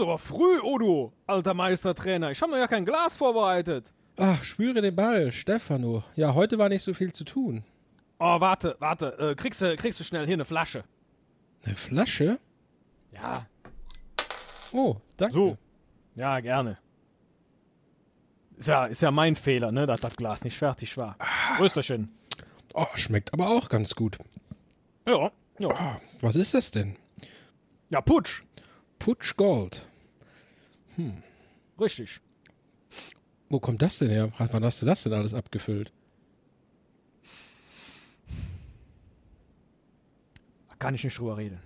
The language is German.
ist aber früh, Odo, alter Meistertrainer. Ich habe noch ja kein Glas vorbereitet. Ach, spüre den Ball, Stefano. Ja, heute war nicht so viel zu tun. Oh, warte, warte. Äh, kriegst, du, kriegst du schnell hier eine Flasche? Eine Flasche? Ja. Oh, danke. So. Ja, gerne. Ist ja, ist ja mein Fehler, ne, dass das Glas nicht fertig war. Rösterchen. Oh, schmeckt aber auch ganz gut. Ja, ja. Oh, was ist das denn? Ja, Putsch. Putsch Gold. Richtig. Wo kommt das denn her? Wann hast du das denn alles abgefüllt? Da kann ich nicht drüber reden.